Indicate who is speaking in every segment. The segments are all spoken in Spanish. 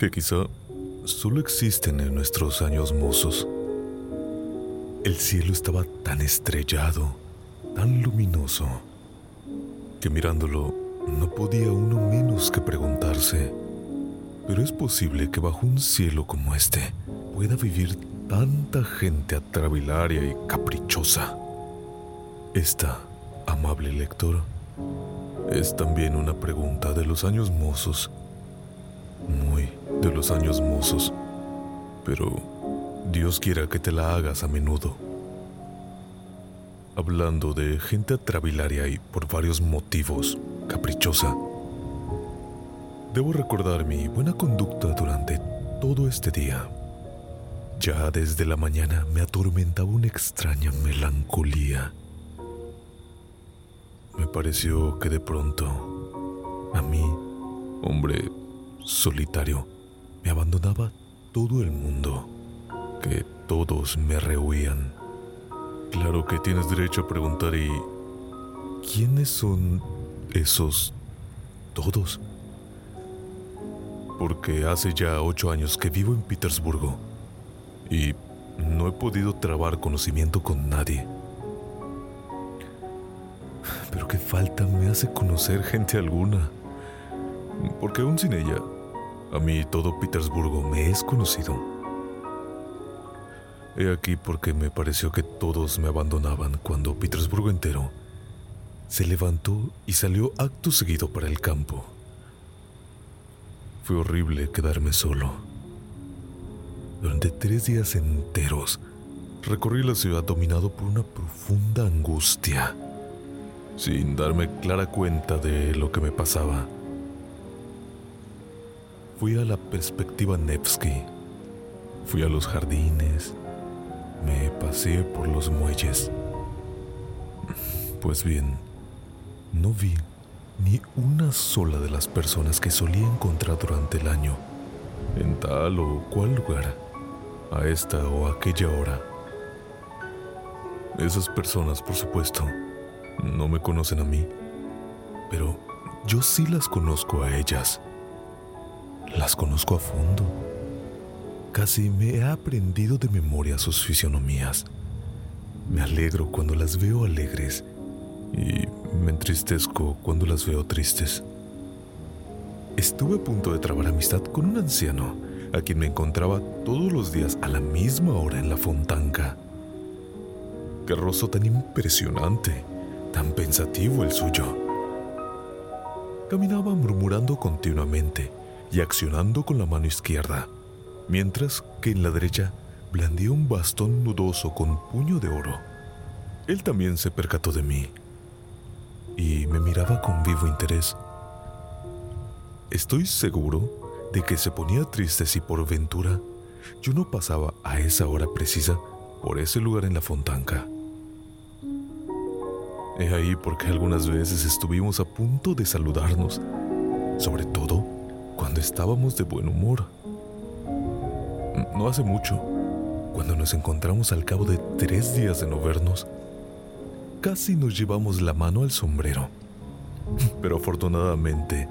Speaker 1: que quizá solo existen en nuestros años mozos. El cielo estaba tan estrellado, tan luminoso, que mirándolo no podía uno menos que preguntarse, ¿pero es posible que bajo un cielo como este pueda vivir tanta gente atrabilaria y caprichosa? Esta, amable lector, es también una pregunta de los años mozos, de los años mozos, pero Dios quiera que te la hagas a menudo. Hablando de gente atrabilaria y por varios motivos caprichosa, debo recordar mi buena conducta durante todo este día. Ya desde la mañana me atormentaba una extraña melancolía. Me pareció que de pronto, a mí, hombre solitario, me abandonaba todo el mundo, que todos me rehuían. Claro que tienes derecho a preguntar y... ¿Quiénes son esos todos? Porque hace ya ocho años que vivo en Petersburgo y no he podido trabar conocimiento con nadie. Pero qué falta me hace conocer gente alguna. Porque aún sin ella, a mí todo Petersburgo me es conocido. He aquí porque me pareció que todos me abandonaban cuando Petersburgo entero se levantó y salió acto seguido para el campo. Fue horrible quedarme solo. Durante tres días enteros recorrí la ciudad dominado por una profunda angustia, sin darme clara cuenta de lo que me pasaba. Fui a la perspectiva Nevsky, fui a los jardines, me pasé por los muelles. Pues bien, no vi ni una sola de las personas que solía encontrar durante el año, en tal o cual lugar, a esta o aquella hora. Esas personas, por supuesto, no me conocen a mí, pero yo sí las conozco a ellas. Las conozco a fondo. Casi me he aprendido de memoria sus fisionomías. Me alegro cuando las veo alegres y me entristezco cuando las veo tristes. estuve a punto de trabar amistad con un anciano a quien me encontraba todos los días a la misma hora en la fontanca. Qué rostro tan impresionante, tan pensativo el suyo. Caminaba murmurando continuamente y accionando con la mano izquierda, mientras que en la derecha blandía un bastón nudoso con puño de oro. Él también se percató de mí y me miraba con vivo interés. Estoy seguro de que se ponía triste si por ventura yo no pasaba a esa hora precisa por ese lugar en la fontanca. He ahí porque algunas veces estuvimos a punto de saludarnos, sobre todo cuando estábamos de buen humor. No hace mucho, cuando nos encontramos al cabo de tres días de no vernos, casi nos llevamos la mano al sombrero. Pero afortunadamente,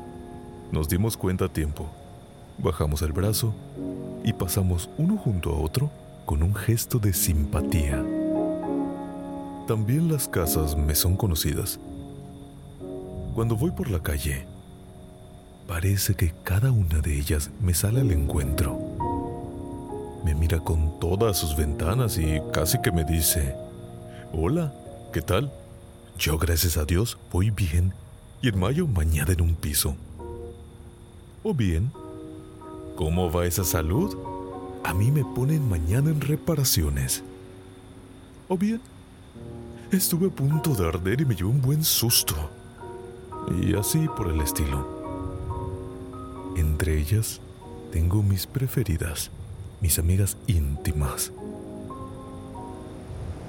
Speaker 1: nos dimos cuenta a tiempo. Bajamos el brazo y pasamos uno junto a otro con un gesto de simpatía. También las casas me son conocidas. Cuando voy por la calle, parece que cada una de ellas me sale al encuentro. Me mira con todas sus ventanas y casi que me dice, hola, ¿qué tal? Yo gracias a Dios voy bien y en mayo mañana en un piso. O bien, ¿cómo va esa salud? A mí me ponen mañana en reparaciones. O bien, estuve a punto de arder y me llevé un buen susto. Y así por el estilo. Entre ellas, tengo mis preferidas, mis amigas íntimas.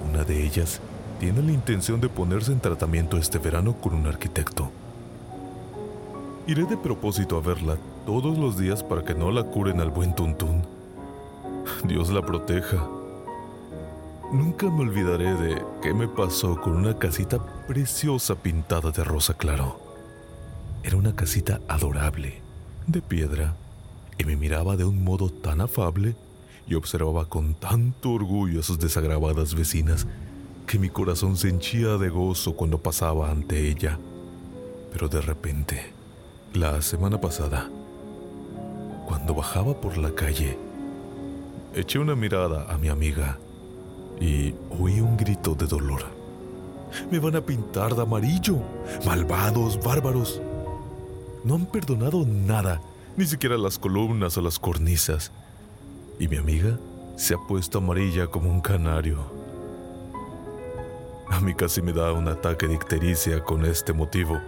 Speaker 1: Una de ellas tiene la intención de ponerse en tratamiento este verano con un arquitecto. Iré de propósito a verla todos los días para que no la curen al buen tuntún. Dios la proteja. Nunca me olvidaré de qué me pasó con una casita preciosa pintada de rosa claro. Era una casita adorable, de piedra, y me miraba de un modo tan afable y observaba con tanto orgullo a sus desagravadas vecinas que mi corazón se henchía de gozo cuando pasaba ante ella. Pero de repente, la semana pasada, cuando bajaba por la calle, eché una mirada a mi amiga y oí un grito de dolor. Me van a pintar de amarillo. Malvados, bárbaros. No han perdonado nada, ni siquiera las columnas o las cornisas. Y mi amiga se ha puesto amarilla como un canario. A mí casi me da un ataque de ictericia con este motivo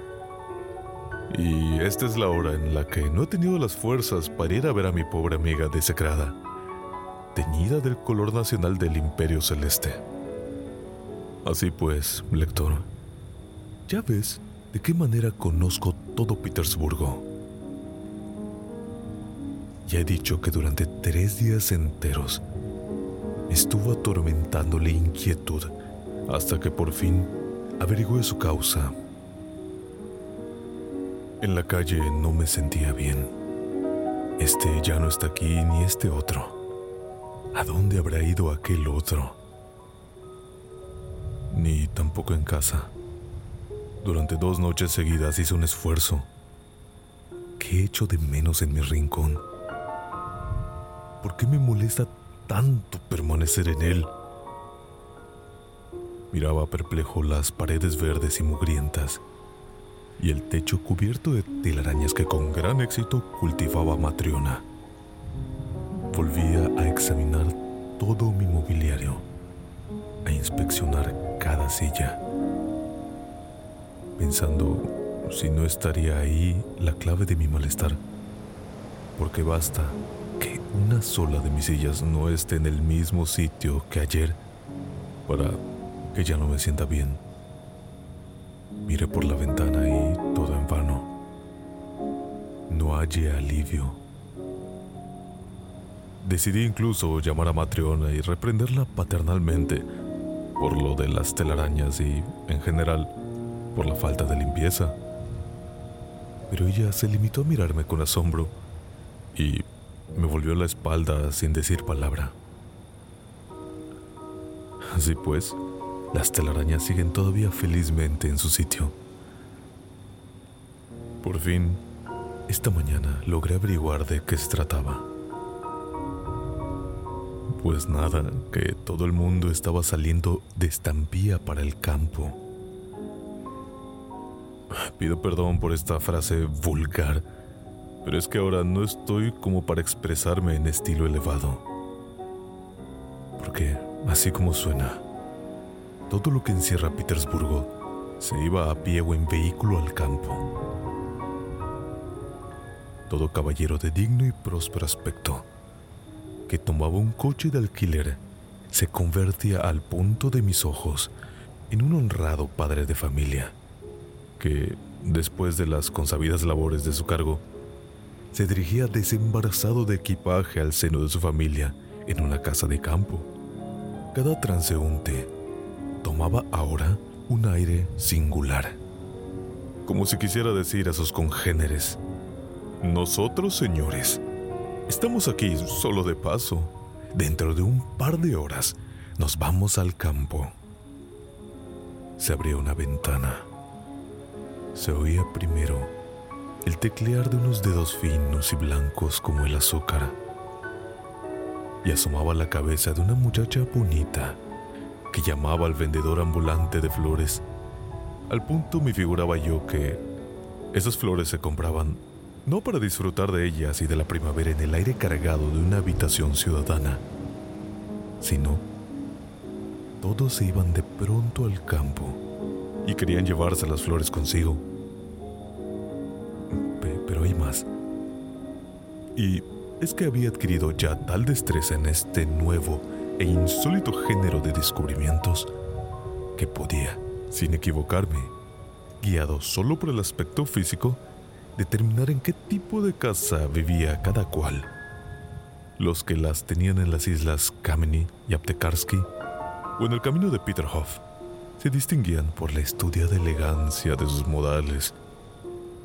Speaker 1: y esta es la hora en la que no he tenido las fuerzas para ir a ver a mi pobre amiga desecrada, teñida del color nacional del Imperio Celeste. Así pues, lector, ya ves de qué manera conozco todo Petersburgo. Ya he dicho que durante tres días enteros estuvo atormentándole inquietud hasta que por fin averigüé su causa en la calle no me sentía bien. Este ya no está aquí ni este otro. ¿A dónde habrá ido aquel otro? Ni tampoco en casa. Durante dos noches seguidas hice un esfuerzo. ¿Qué he hecho de menos en mi rincón? ¿Por qué me molesta tanto permanecer en él? Miraba perplejo las paredes verdes y mugrientas y el techo cubierto de telarañas que con gran éxito cultivaba Matriona. Volvía a examinar todo mi mobiliario, a inspeccionar cada silla, pensando si no estaría ahí la clave de mi malestar, porque basta que una sola de mis sillas no esté en el mismo sitio que ayer para que ya no me sienta bien. Miré por la ventana y todo en vano. No hallé alivio. Decidí incluso llamar a Matriona y reprenderla paternalmente por lo de las telarañas y, en general, por la falta de limpieza. Pero ella se limitó a mirarme con asombro y me volvió la espalda sin decir palabra. Así pues, las telarañas siguen todavía felizmente en su sitio. Por fin, esta mañana logré averiguar de qué se trataba. Pues nada, que todo el mundo estaba saliendo de estampía para el campo. Pido perdón por esta frase vulgar, pero es que ahora no estoy como para expresarme en estilo elevado. Porque, así como suena, todo lo que encierra Petersburgo se iba a pie o en vehículo al campo. Todo caballero de digno y próspero aspecto que tomaba un coche de alquiler se convertía al punto de mis ojos en un honrado padre de familia que, después de las consabidas labores de su cargo, se dirigía desembarazado de equipaje al seno de su familia en una casa de campo. Cada transeúnte tomaba ahora un aire singular, como si quisiera decir a sus congéneres, nosotros señores, estamos aquí solo de paso, dentro de un par de horas nos vamos al campo. Se abrió una ventana. Se oía primero el teclear de unos dedos finos y blancos como el azúcar. Y asomaba la cabeza de una muchacha bonita que llamaba al vendedor ambulante de flores. Al punto me figuraba yo que esas flores se compraban no para disfrutar de ellas y de la primavera en el aire cargado de una habitación ciudadana, sino todos se iban de pronto al campo y querían llevarse las flores consigo. pero hay más. Y es que había adquirido ya tal destreza en este nuevo e insólito género de descubrimientos que podía, sin equivocarme, guiado solo por el aspecto físico, determinar en qué tipo de casa vivía cada cual. Los que las tenían en las islas Kameny y Aptekarsky o en el camino de Peterhof se distinguían por la estudiada elegancia de sus modales,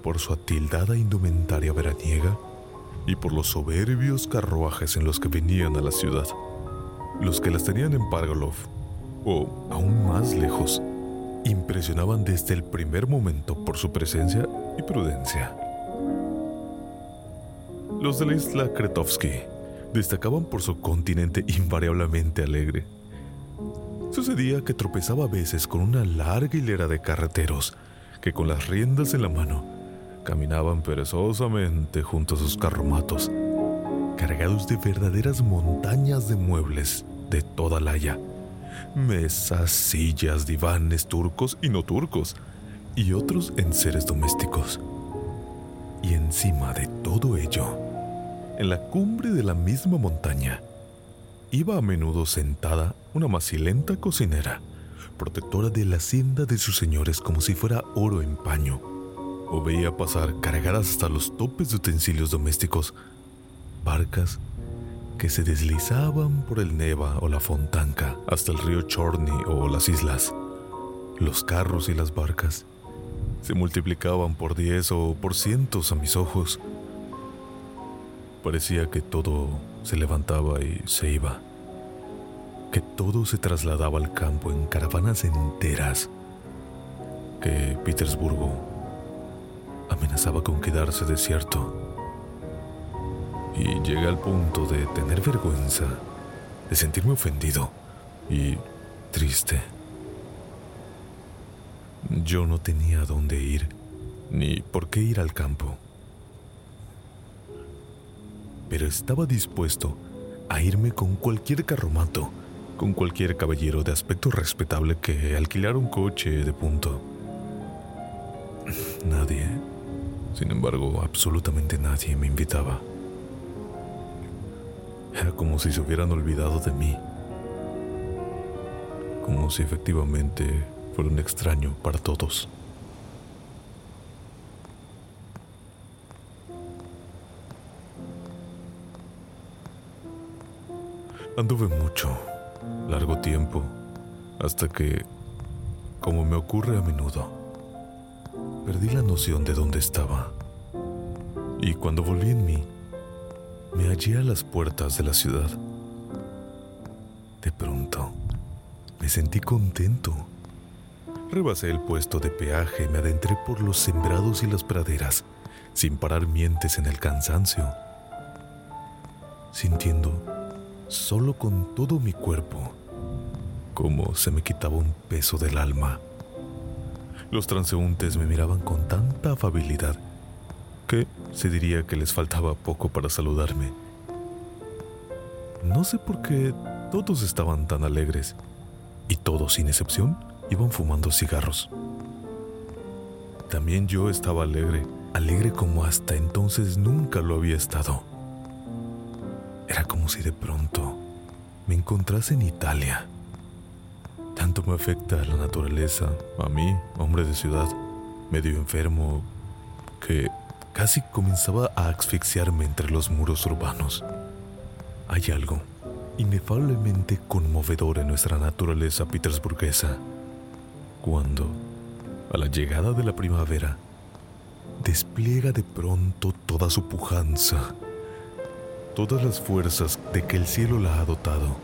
Speaker 1: por su atildada indumentaria veraniega y por los soberbios carruajes en los que venían a la ciudad. Los que las tenían en Pargolov, o aún más lejos, impresionaban desde el primer momento por su presencia y prudencia. Los de la isla Kretovsky destacaban por su continente invariablemente alegre. Sucedía que tropezaba a veces con una larga hilera de carreteros que con las riendas en la mano caminaban perezosamente junto a sus carromatos, cargados de verdaderas montañas de muebles de toda la haya. Mesas, sillas, divanes turcos y no turcos, y otros en seres domésticos. Y encima de todo ello, en la cumbre de la misma montaña, iba a menudo sentada una macilenta cocinera, protectora de la hacienda de sus señores como si fuera oro en paño, o veía pasar cargadas hasta los topes de utensilios domésticos, barcas que se deslizaban por el Neva o la Fontanca hasta el río Chorny o las islas. Los carros y las barcas se multiplicaban por diez o por cientos a mis ojos. Parecía que todo se levantaba y se iba, que todo se trasladaba al campo en caravanas enteras, que Petersburgo amenazaba con quedarse desierto. Y llegué al punto de tener vergüenza, de sentirme ofendido y triste. Yo no tenía dónde ir, ni por qué ir al campo. Pero estaba dispuesto a irme con cualquier carromato, con cualquier caballero de aspecto respetable que alquilara un coche de punto. Nadie, sin embargo, absolutamente nadie me invitaba. Era como si se hubieran olvidado de mí. Como si efectivamente fue un extraño para todos. Anduve mucho, largo tiempo, hasta que, como me ocurre a menudo, perdí la noción de dónde estaba. Y cuando volví en mí, me hallé a las puertas de la ciudad. De pronto, me sentí contento Rebasé el puesto de peaje y me adentré por los sembrados y las praderas, sin parar mientes en el cansancio, sintiendo solo con todo mi cuerpo como se me quitaba un peso del alma. Los transeúntes me miraban con tanta afabilidad que se diría que les faltaba poco para saludarme. No sé por qué todos estaban tan alegres y todos, sin excepción, iban fumando cigarros. También yo estaba alegre, alegre como hasta entonces nunca lo había estado. Era como si de pronto me encontrase en Italia. Tanto me afecta la naturaleza, a mí, hombre de ciudad, medio enfermo, que casi comenzaba a asfixiarme entre los muros urbanos. Hay algo inefablemente conmovedor en nuestra naturaleza petersburguesa, cuando, a la llegada de la primavera, despliega de pronto toda su pujanza, todas las fuerzas de que el cielo la ha dotado,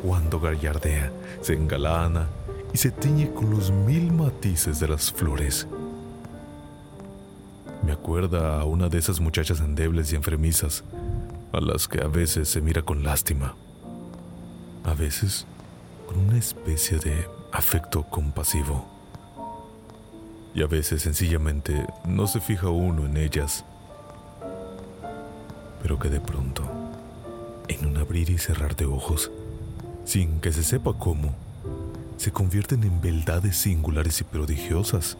Speaker 1: cuando gallardea, se engalana y se tiñe con los mil matices de las flores. Me acuerda a una de esas muchachas endebles y enfermizas, a las que a veces se mira con lástima, a veces con una especie de afecto compasivo, y a veces sencillamente no se fija uno en ellas, pero que de pronto, en un abrir y cerrar de ojos, sin que se sepa cómo, se convierten en beldades singulares y prodigiosas,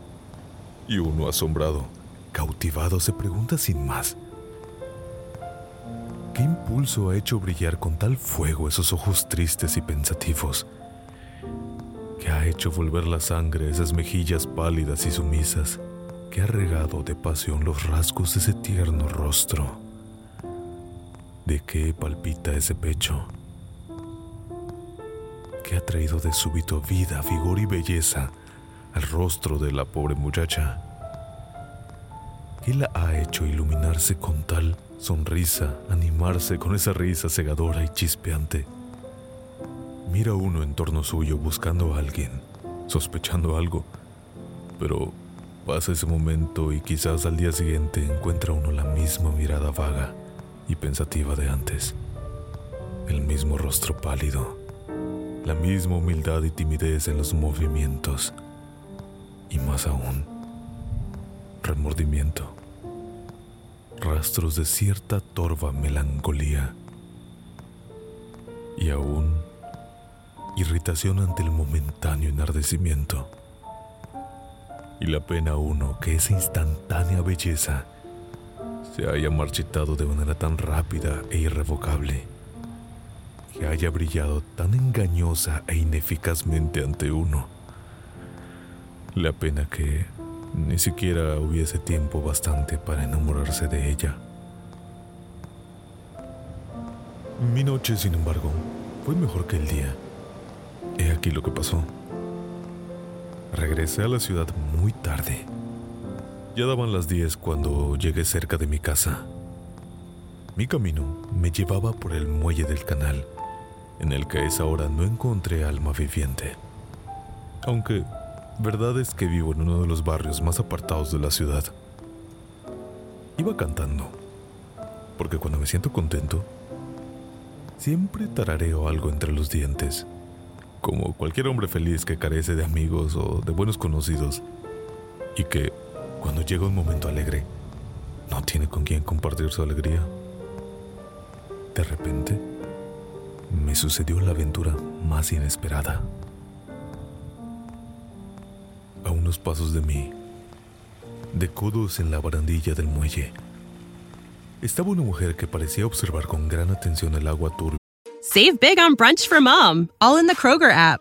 Speaker 1: y uno asombrado, cautivado, se pregunta sin más, ¿Qué impulso ha hecho brillar con tal fuego esos ojos tristes y pensativos? ¿Qué ha hecho volver la sangre esas mejillas pálidas y sumisas? ¿Qué ha regado de pasión los rasgos de ese tierno rostro? ¿De qué palpita ese pecho? ¿Qué ha traído de súbito vida, vigor y belleza al rostro de la pobre muchacha? ¿Qué la ha hecho iluminarse con tal sonrisa, animarse con esa risa cegadora y chispeante. Mira uno en torno suyo buscando a alguien, sospechando algo, pero pasa ese momento y quizás al día siguiente encuentra uno la misma mirada vaga y pensativa de antes, el mismo rostro pálido, la misma humildad y timidez en los movimientos, y más aún, remordimiento. Rastros de cierta torva melancolía y aún irritación ante el momentáneo enardecimiento. Y la pena uno que esa instantánea belleza se haya marchitado de manera tan rápida e irrevocable, que haya brillado tan engañosa e ineficazmente ante uno. La pena que ni siquiera hubiese tiempo bastante para enamorarse de ella. Mi noche, sin embargo, fue mejor que el día. He aquí lo que pasó. Regresé a la ciudad muy tarde. Ya daban las 10 cuando llegué cerca de mi casa. Mi camino me llevaba por el muelle del canal, en el que a esa hora no encontré alma viviente. Aunque Verdad es que vivo en uno de los barrios más apartados de la ciudad. Iba cantando, porque cuando me siento contento, siempre tarareo algo entre los dientes, como cualquier hombre feliz que carece de amigos o de buenos conocidos, y que, cuando llega un momento alegre, no tiene con quien compartir su alegría. De repente, me sucedió la aventura más inesperada. a unos pasos de mí, de codos en la barandilla del muelle, estaba una mujer que parecía observar con gran atención el agua turbia.
Speaker 2: Save big on brunch for mom, all in the Kroger app.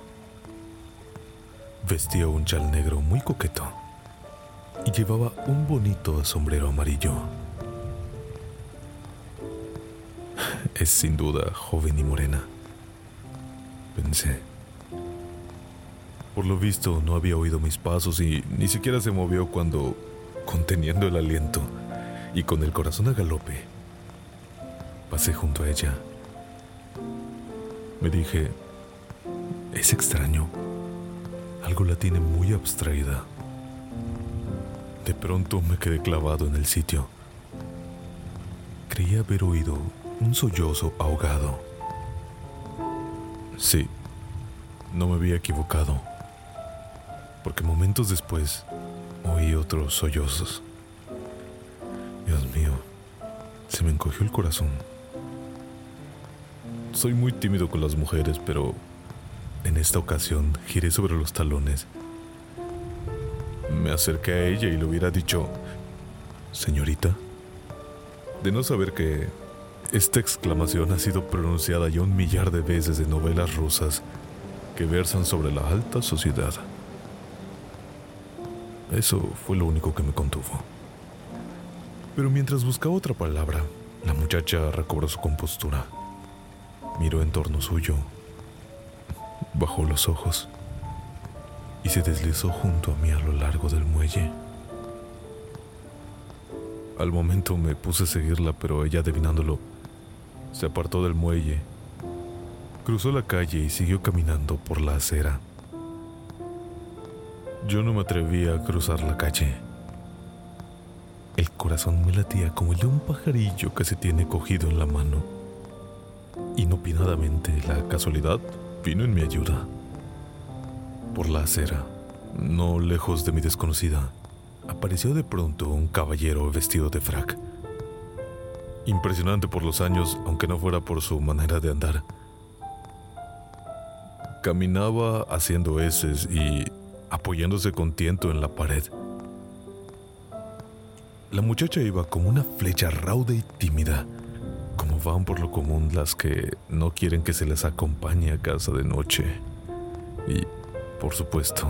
Speaker 1: Vestía un chal negro muy coqueto y llevaba un bonito sombrero amarillo. es sin duda joven y morena. Pensé. Por lo visto no había oído mis pasos y ni siquiera se movió cuando, conteniendo el aliento y con el corazón a galope, pasé junto a ella. Me dije, es extraño. Algo la tiene muy abstraída. De pronto me quedé clavado en el sitio. Creía haber oído un sollozo ahogado. Sí, no me había equivocado, porque momentos después oí otros sollozos. Dios mío, se me encogió el corazón. Soy muy tímido con las mujeres, pero en esta ocasión giré sobre los talones. Me acerqué a ella y le hubiera dicho, señorita, de no saber que esta exclamación ha sido pronunciada ya un millar de veces en novelas rusas que versan sobre la alta sociedad. Eso fue lo único que me contuvo. Pero mientras buscaba otra palabra, la muchacha recobró su compostura. Miró en torno suyo, bajó los ojos y se deslizó junto a mí a lo largo del muelle. Al momento me puse a seguirla, pero ella, adivinándolo, se apartó del muelle, cruzó la calle y siguió caminando por la acera. Yo no me atrevía a cruzar la calle. El corazón me latía como el de un pajarillo que se tiene cogido en la mano. Inopinadamente, la casualidad vino en mi ayuda. Por la acera, no lejos de mi desconocida, apareció de pronto un caballero vestido de frac. Impresionante por los años, aunque no fuera por su manera de andar. Caminaba haciendo heces y apoyándose con tiento en la pared. La muchacha iba como una flecha rauda y tímida van por lo común las que no quieren que se les acompañe a casa de noche. Y, por supuesto,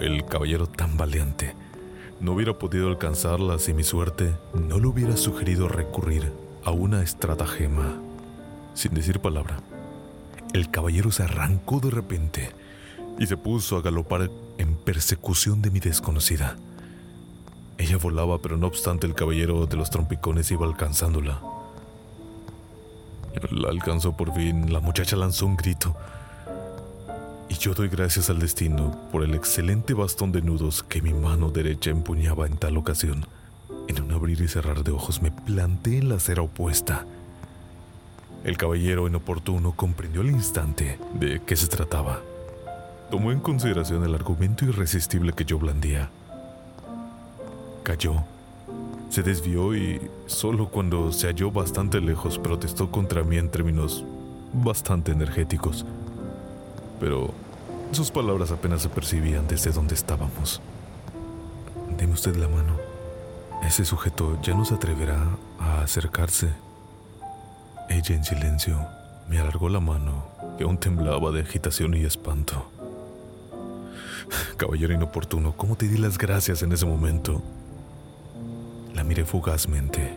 Speaker 1: el caballero tan valiente no hubiera podido alcanzarla si mi suerte no le hubiera sugerido recurrir a una estratagema. Sin decir palabra, el caballero se arrancó de repente y se puso a galopar en persecución de mi desconocida. Ella volaba, pero no obstante el caballero de los trompicones iba alcanzándola. La alcanzó por fin, la muchacha lanzó un grito. Y yo doy gracias al destino por el excelente bastón de nudos que mi mano derecha empuñaba en tal ocasión. En un abrir y cerrar de ojos me planté en la acera opuesta. El caballero inoportuno comprendió al instante de qué se trataba. Tomó en consideración el argumento irresistible que yo blandía. Cayó se desvió y solo cuando se halló bastante lejos protestó contra mí en términos bastante energéticos. Pero sus palabras apenas se percibían desde donde estábamos. Deme usted la mano. Ese sujeto ya no se atreverá a acercarse. Ella en silencio me alargó la mano, que aún temblaba de agitación y espanto. Caballero inoportuno, ¿cómo te di las gracias en ese momento? La miré fugazmente.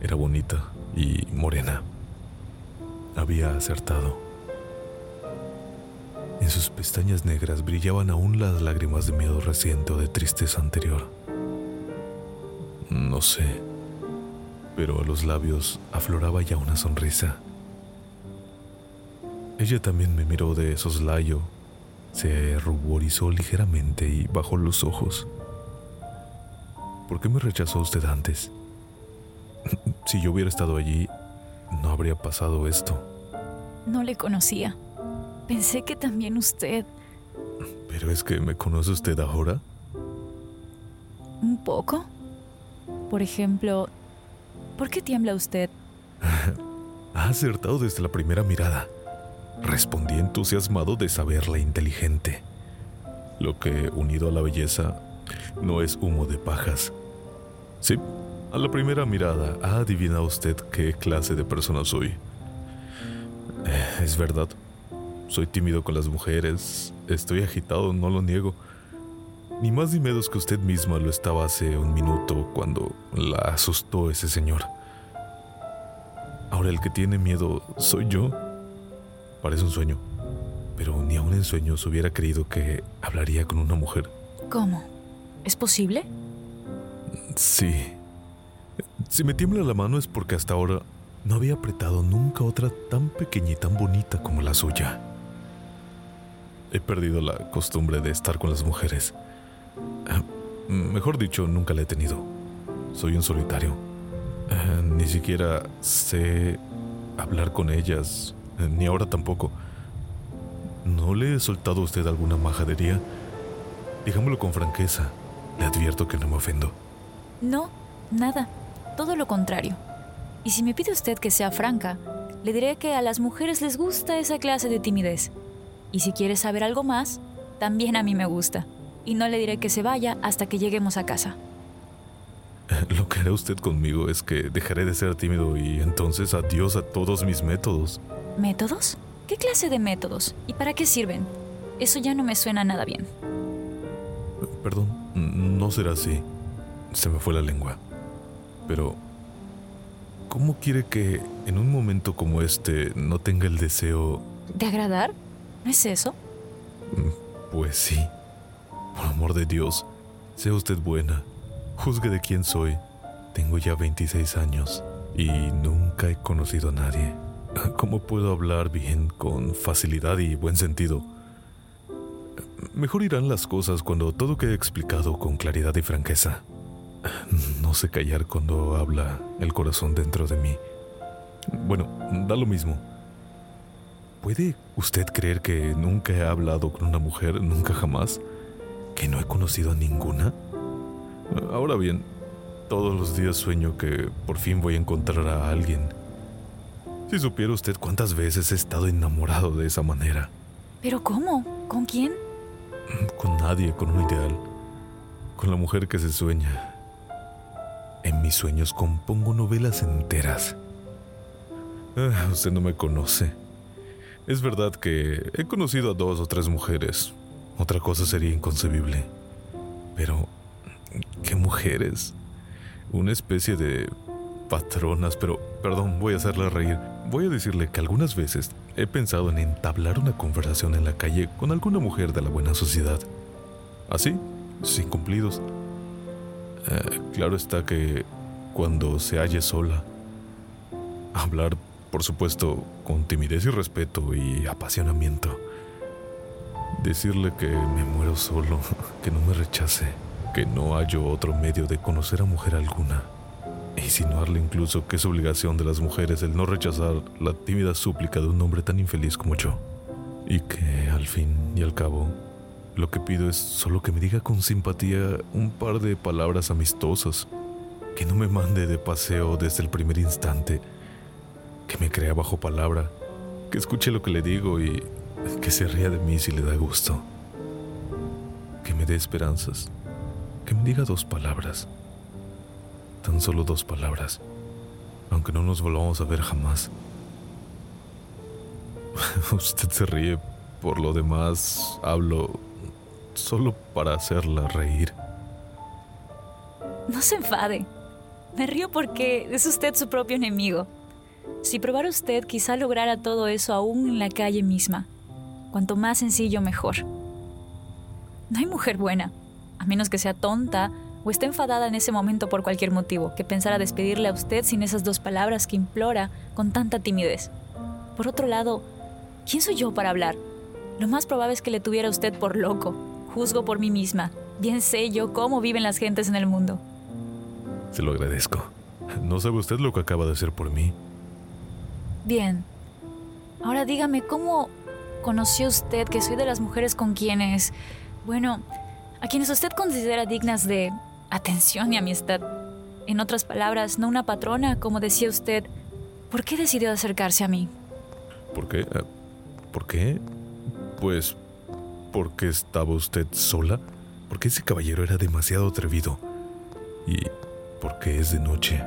Speaker 1: Era bonita y morena. Había acertado. En sus pestañas negras brillaban aún las lágrimas de miedo reciente o de tristeza anterior. No sé, pero a los labios afloraba ya una sonrisa. Ella también me miró de soslayo, se ruborizó ligeramente y bajó los ojos. ¿Por qué me rechazó usted antes? si yo hubiera estado allí, no habría pasado esto.
Speaker 3: No le conocía. Pensé que también usted...
Speaker 1: ¿Pero es que me conoce usted ahora?
Speaker 3: Un poco. Por ejemplo, ¿por qué tiembla usted?
Speaker 1: ha acertado desde la primera mirada. Respondí entusiasmado de saberla inteligente. Lo que, unido a la belleza, no es humo de pajas. Sí, a la primera mirada ha adivinado usted qué clase de persona soy. Eh, es verdad, soy tímido con las mujeres, estoy agitado, no lo niego. Ni más ni menos que usted misma lo estaba hace un minuto cuando la asustó ese señor. Ahora el que tiene miedo soy yo. Parece un sueño, pero ni aun en sueños hubiera creído que hablaría con una mujer.
Speaker 3: ¿Cómo? ¿Es posible?
Speaker 1: Sí. Si me tiembla la mano es porque hasta ahora no había apretado nunca otra tan pequeña y tan bonita como la suya. He perdido la costumbre de estar con las mujeres. Ah, Mejor dicho, nunca la he tenido. Soy un solitario. Ah, Ni siquiera sé hablar con ellas, ni ahora tampoco. ¿No le he soltado a usted alguna majadería? Digámoslo con franqueza. Le advierto que no me ofendo.
Speaker 3: No, nada. Todo lo contrario. Y si me pide usted que sea franca, le diré que a las mujeres les gusta esa clase de timidez. Y si quiere saber algo más, también a mí me gusta. Y no le diré que se vaya hasta que lleguemos a casa.
Speaker 1: Lo que hará usted conmigo es que dejaré de ser tímido y entonces adiós a todos mis métodos.
Speaker 3: ¿Métodos? ¿Qué clase de métodos? ¿Y para qué sirven? Eso ya no me suena nada bien.
Speaker 1: Perdón, no será así. Se me fue la lengua. Pero, ¿cómo quiere que en un momento como este no tenga el deseo...
Speaker 3: ¿De agradar? ¿No es eso?
Speaker 1: Pues sí. Por amor de Dios, sea usted buena. Juzgue de quién soy. Tengo ya 26 años y nunca he conocido a nadie. ¿Cómo puedo hablar bien con facilidad y buen sentido? Mejor irán las cosas cuando todo quede explicado con claridad y franqueza. No sé callar cuando habla el corazón dentro de mí. Bueno, da lo mismo. ¿Puede usted creer que nunca he hablado con una mujer, nunca jamás? ¿Que no he conocido a ninguna? Ahora bien, todos los días sueño que por fin voy a encontrar a alguien. Si supiera usted cuántas veces he estado enamorado de esa manera.
Speaker 3: ¿Pero cómo? ¿Con quién?
Speaker 1: Con nadie, con un ideal. Con la mujer que se sueña. En mis sueños compongo novelas enteras. Ah, usted no me conoce. Es verdad que he conocido a dos o tres mujeres. Otra cosa sería inconcebible. Pero, ¿qué mujeres? Una especie de patronas, pero, perdón, voy a hacerla reír. Voy a decirle que algunas veces he pensado en entablar una conversación en la calle con alguna mujer de la buena sociedad. Así, sin cumplidos. Eh, claro está que cuando se halle sola, hablar, por supuesto, con timidez y respeto y apasionamiento. Decirle que me muero solo, que no me rechace, que no hallo otro medio de conocer a mujer alguna. Insinuarle incluso que es obligación de las mujeres el no rechazar la tímida súplica de un hombre tan infeliz como yo. Y que, al fin y al cabo, lo que pido es solo que me diga con simpatía un par de palabras amistosas, que no me mande de paseo desde el primer instante, que me crea bajo palabra, que escuche lo que le digo y que se ría de mí si le da gusto, que me dé esperanzas, que me diga dos palabras, tan solo dos palabras, aunque no nos volvamos a ver jamás. Usted se ríe, por lo demás hablo solo para hacerla reír.
Speaker 3: No se enfade. Me río porque es usted su propio enemigo. Si probara usted, quizá lograra todo eso aún en la calle misma. Cuanto más sencillo, mejor. No hay mujer buena, a menos que sea tonta o esté enfadada en ese momento por cualquier motivo, que pensara despedirle a usted sin esas dos palabras que implora con tanta timidez. Por otro lado, ¿quién soy yo para hablar? Lo más probable es que le tuviera a usted por loco. Juzgo por mí misma. Bien sé yo cómo viven las gentes en el mundo.
Speaker 1: Se lo agradezco. No sabe usted lo que acaba de hacer por mí.
Speaker 3: Bien. Ahora dígame, ¿cómo conoció usted que soy de las mujeres con quienes, bueno, a quienes usted considera dignas de atención y amistad? En otras palabras, no una patrona, como decía usted. ¿Por qué decidió acercarse a mí?
Speaker 1: ¿Por qué? Eh, ¿Por qué? Pues porque estaba usted sola, porque ese caballero era demasiado atrevido y porque es de noche.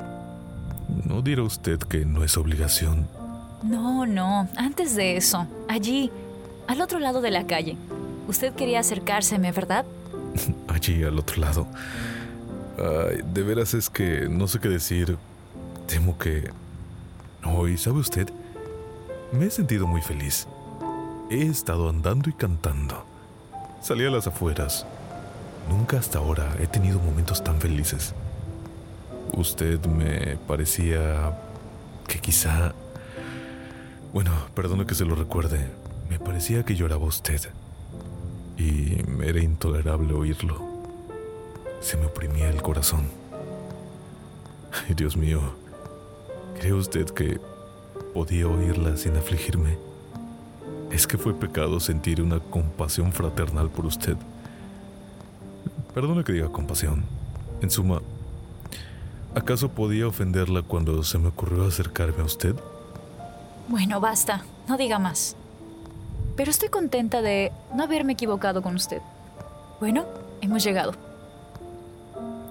Speaker 1: No dirá usted que no es obligación.
Speaker 3: No, no, antes de eso, allí, al otro lado de la calle. Usted quería acercárseme, ¿verdad?
Speaker 1: Allí al otro lado. Ay, de veras es que no sé qué decir. Temo que... Hoy, ¿sabe usted? Me he sentido muy feliz. He estado andando y cantando. Salí a las afueras. Nunca hasta ahora he tenido momentos tan felices. Usted me parecía que quizá... Bueno, perdone que se lo recuerde. Me parecía que lloraba usted. Y era intolerable oírlo. Se me oprimía el corazón. Ay, Dios mío. ¿Cree usted que podía oírla sin afligirme? Es que fue pecado sentir una compasión fraternal por usted. Perdone que diga compasión. En suma, ¿acaso podía ofenderla cuando se me ocurrió acercarme a usted?
Speaker 3: Bueno, basta, no diga más. Pero estoy contenta de no haberme equivocado con usted. Bueno, hemos llegado.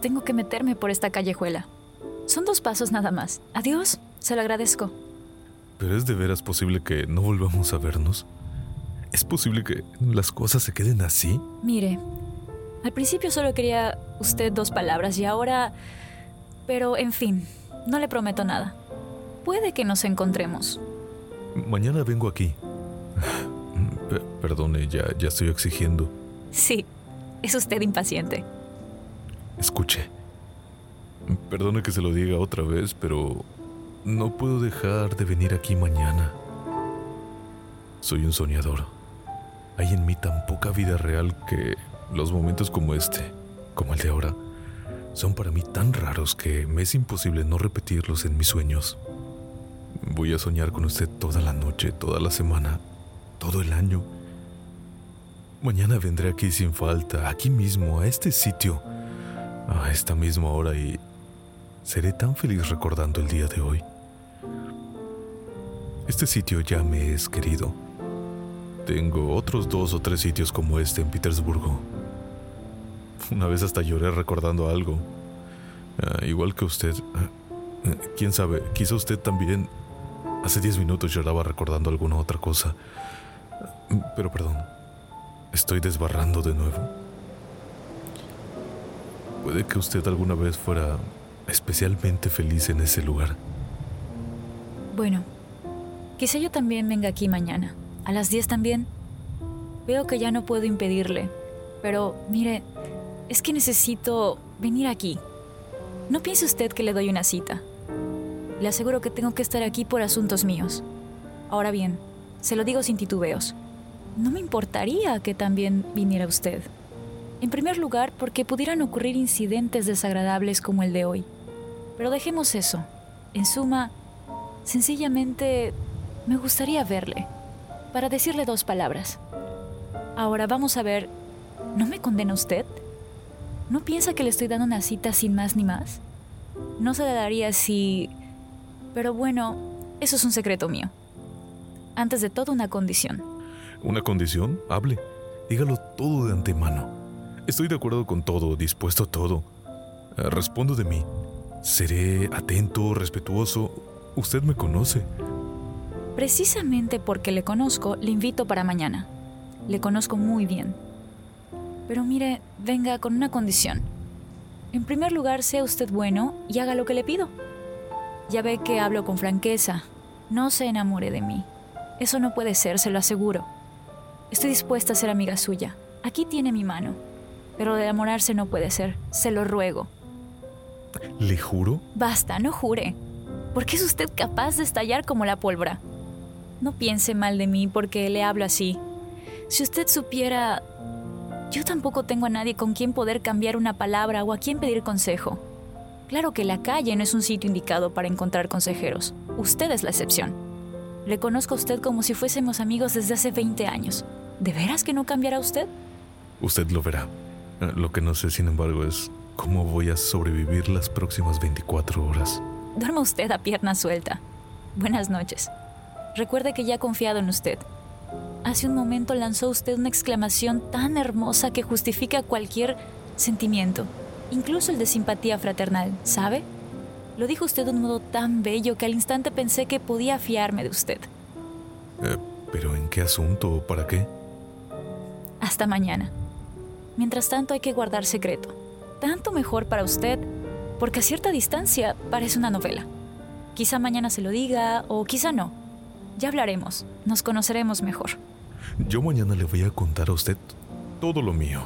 Speaker 3: Tengo que meterme por esta callejuela. Son dos pasos nada más. Adiós, se lo agradezco.
Speaker 1: ¿Pero es de veras posible que no volvamos a vernos? ¿Es posible que las cosas se queden así?
Speaker 3: Mire, al principio solo quería usted dos palabras y ahora... Pero, en fin, no le prometo nada. Puede que nos encontremos.
Speaker 1: Mañana vengo aquí. P- perdone, ya, ya estoy exigiendo.
Speaker 3: Sí, es usted impaciente.
Speaker 1: Escuche. Perdone que se lo diga otra vez, pero no puedo dejar de venir aquí mañana. Soy un soñador. Hay en mí tan poca vida real que los momentos como este, como el de ahora, son para mí tan raros que me es imposible no repetirlos en mis sueños. Voy a soñar con usted toda la noche, toda la semana, todo el año. Mañana vendré aquí sin falta, aquí mismo, a este sitio, a esta misma hora y seré tan feliz recordando el día de hoy. Este sitio ya me es querido. Tengo otros dos o tres sitios como este en Petersburgo. Una vez hasta lloré recordando algo. Ah, igual que usted. Ah, Quién sabe, quizá usted también hace diez minutos lloraba recordando alguna otra cosa. Pero perdón, estoy desbarrando de nuevo. Puede que usted alguna vez fuera especialmente feliz en ese lugar.
Speaker 3: Bueno, quizá yo también venga aquí mañana. A las 10 también. Veo que ya no puedo impedirle. Pero, mire, es que necesito venir aquí. No piense usted que le doy una cita. Le aseguro que tengo que estar aquí por asuntos míos. Ahora bien, se lo digo sin titubeos. No me importaría que también viniera usted. En primer lugar, porque pudieran ocurrir incidentes desagradables como el de hoy. Pero dejemos eso. En suma, sencillamente me gustaría verle, para decirle dos palabras. Ahora vamos a ver, ¿no me condena usted? ¿No piensa que le estoy dando una cita sin más ni más? No se daría si... Pero bueno, eso es un secreto mío. Antes de todo, una condición.
Speaker 1: ¿Una condición? Hable. Dígalo todo de antemano. Estoy de acuerdo con todo, dispuesto a todo. Eh, Respondo de mí. Seré atento, respetuoso. Usted me conoce.
Speaker 3: Precisamente porque le conozco, le invito para mañana. Le conozco muy bien. Pero mire, venga con una condición. En primer lugar, sea usted bueno y haga lo que le pido. Ya ve que hablo con franqueza. No se enamore de mí. Eso no puede ser, se lo aseguro. Estoy dispuesta a ser amiga suya. Aquí tiene mi mano. Pero de enamorarse no puede ser. Se lo ruego.
Speaker 1: ¿Le juro?
Speaker 3: Basta, no jure. ¿Por qué es usted capaz de estallar como la pólvora? No piense mal de mí porque le hablo así. Si usted supiera... Yo tampoco tengo a nadie con quien poder cambiar una palabra o a quien pedir consejo. Claro que la calle no es un sitio indicado para encontrar consejeros. Usted es la excepción. Le conozco a usted como si fuésemos amigos desde hace 20 años. ¿De veras que no cambiará usted?
Speaker 1: Usted lo verá. Eh, Lo que no sé, sin embargo, es cómo voy a sobrevivir las próximas 24 horas.
Speaker 3: Duerma usted a pierna suelta. Buenas noches. Recuerde que ya he confiado en usted. Hace un momento lanzó usted una exclamación tan hermosa que justifica cualquier sentimiento, incluso el de simpatía fraternal, ¿sabe? Lo dijo usted de un modo tan bello que al instante pensé que podía fiarme de usted.
Speaker 1: Eh, ¿Pero en qué asunto o para qué?
Speaker 3: Hasta mañana. Mientras tanto hay que guardar secreto. Tanto mejor para usted, porque a cierta distancia parece una novela. Quizá mañana se lo diga o quizá no. Ya hablaremos, nos conoceremos mejor.
Speaker 1: Yo mañana le voy a contar a usted todo lo mío.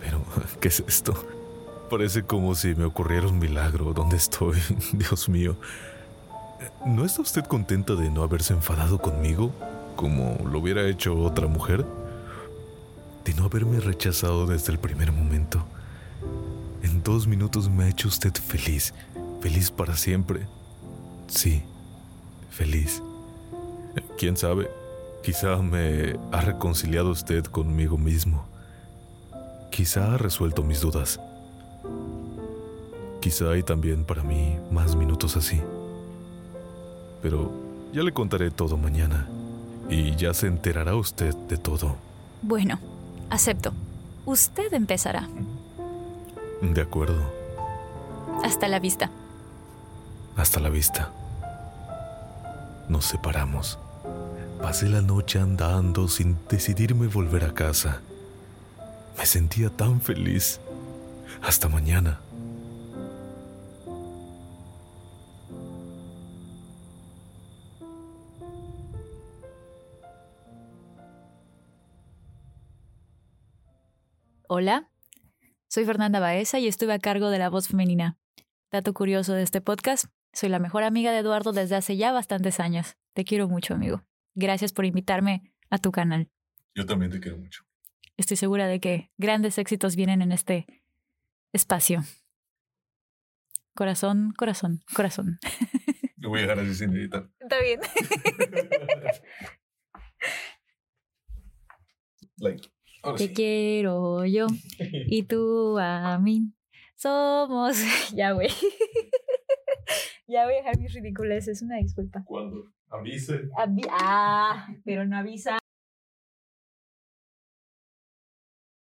Speaker 1: Pero, ¿qué es esto? Parece como si me ocurriera un milagro. ¿Dónde estoy? Dios mío. ¿No está usted contenta de no haberse enfadado conmigo como lo hubiera hecho otra mujer? De no haberme rechazado desde el primer momento. En dos minutos me ha hecho usted feliz, feliz para siempre. Sí, feliz. ¿Quién sabe? Quizá me ha reconciliado usted conmigo mismo. Quizá ha resuelto mis dudas. Quizá hay también para mí más minutos así. Pero ya le contaré todo mañana y ya se enterará usted de todo.
Speaker 3: Bueno, acepto. Usted empezará.
Speaker 1: De acuerdo.
Speaker 3: Hasta la vista.
Speaker 1: Hasta la vista. Nos separamos. Pasé la noche andando sin decidirme volver a casa. Me sentía tan feliz. Hasta mañana.
Speaker 3: Hola, soy Fernanda Baeza y estuve a cargo de la voz femenina. Dato curioso de este podcast, soy la mejor amiga de Eduardo desde hace ya bastantes años. Te quiero mucho, amigo. Gracias por invitarme a tu canal.
Speaker 1: Yo también te quiero mucho.
Speaker 3: Estoy segura de que grandes éxitos vienen en este espacio. Corazón, corazón, corazón.
Speaker 1: Lo voy a dejar así sin editar.
Speaker 3: Está bien.
Speaker 1: like.
Speaker 3: Te quiero yo y tú a mí. Somos. ya, güey. ya voy a dejar mis ridiculeces. Una disculpa.
Speaker 1: ¿Cuándo? Avise.
Speaker 3: Avi ah, pero no avisa.